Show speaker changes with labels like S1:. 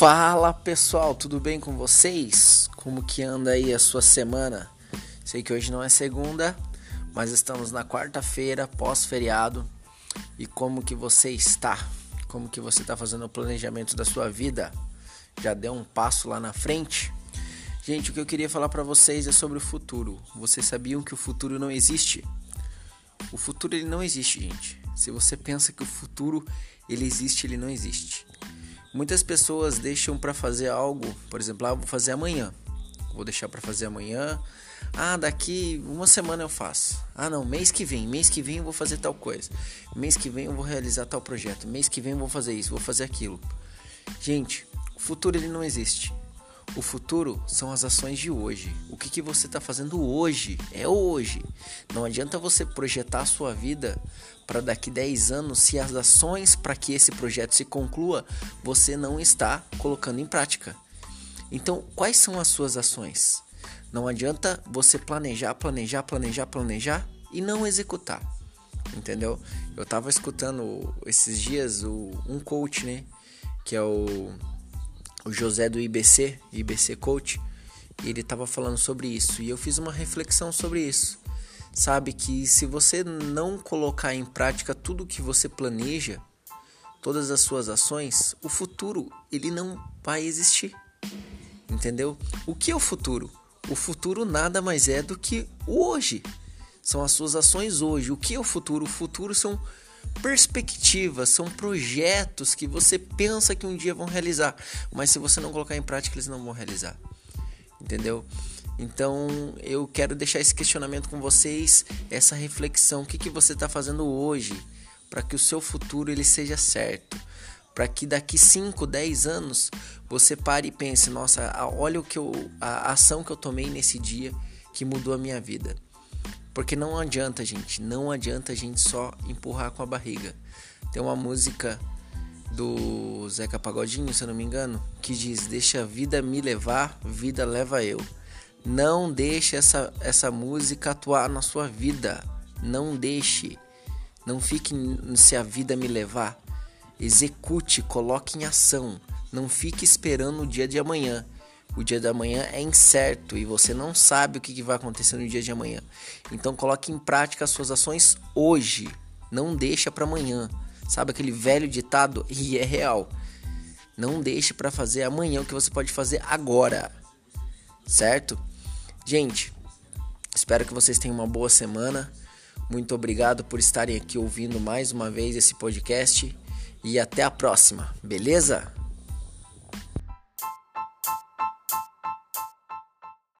S1: Fala pessoal, tudo bem com vocês? Como que anda aí a sua semana? Sei que hoje não é segunda, mas estamos na quarta-feira, pós-feriado. E como que você está? Como que você está fazendo o planejamento da sua vida? Já deu um passo lá na frente? Gente, o que eu queria falar para vocês é sobre o futuro. Vocês sabiam que o futuro não existe? O futuro ele não existe, gente. Se você pensa que o futuro ele existe, ele não existe. Muitas pessoas deixam para fazer algo, por exemplo, ah, vou fazer amanhã. Vou deixar para fazer amanhã. Ah, daqui uma semana eu faço. Ah, não, mês que vem, mês que vem eu vou fazer tal coisa. Mês que vem eu vou realizar tal projeto. Mês que vem eu vou fazer isso, vou fazer aquilo. Gente, o futuro ele não existe. O futuro são as ações de hoje. O que, que você está fazendo hoje é hoje. Não adianta você projetar a sua vida para daqui 10 anos se as ações para que esse projeto se conclua você não está colocando em prática. Então, quais são as suas ações? Não adianta você planejar, planejar, planejar, planejar e não executar. Entendeu? Eu estava escutando esses dias o, um coach, né? Que é o o José do IBC, IBC Coach, ele estava falando sobre isso e eu fiz uma reflexão sobre isso. Sabe que se você não colocar em prática tudo que você planeja, todas as suas ações, o futuro ele não vai existir. Entendeu? O que é o futuro? O futuro nada mais é do que o hoje. São as suas ações hoje. O que é o futuro? O futuro são perspectivas, são projetos que você pensa que um dia vão realizar, mas se você não colocar em prática, eles não vão realizar. Entendeu? Então eu quero deixar esse questionamento com vocês, essa reflexão, o que, que você está fazendo hoje para que o seu futuro ele seja certo, para que daqui 5, 10 anos você pare e pense, nossa, olha o que eu, a ação que eu tomei nesse dia que mudou a minha vida. Porque não adianta, gente, não adianta a gente só empurrar com a barriga. Tem uma música do Zeca Pagodinho, se eu não me engano, que diz: Deixa a vida me levar, vida leva eu. Não deixe essa, essa música atuar na sua vida. Não deixe. Não fique se a vida me levar. Execute, coloque em ação. Não fique esperando o dia de amanhã. O dia da manhã é incerto e você não sabe o que vai acontecer no dia de amanhã. Então coloque em prática as suas ações hoje. Não deixa para amanhã. Sabe aquele velho ditado e é real. Não deixe para fazer amanhã o que você pode fazer agora. Certo? Gente, espero que vocês tenham uma boa semana. Muito obrigado por estarem aqui ouvindo mais uma vez esse podcast e até a próxima. Beleza?